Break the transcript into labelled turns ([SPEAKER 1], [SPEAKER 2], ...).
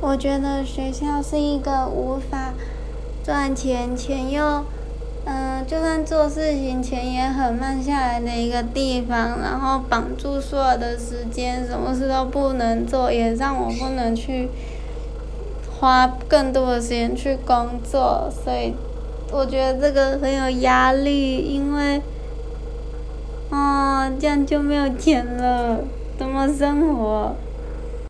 [SPEAKER 1] 我觉得学校是一个无法赚钱钱又嗯就算做事情钱也很慢下来的一个地方然后绑住所有的时间什么事都不能做也让我不能去花更多的时间去工作所以我觉得这个很有压力因为啊这样就没有钱了怎么生活？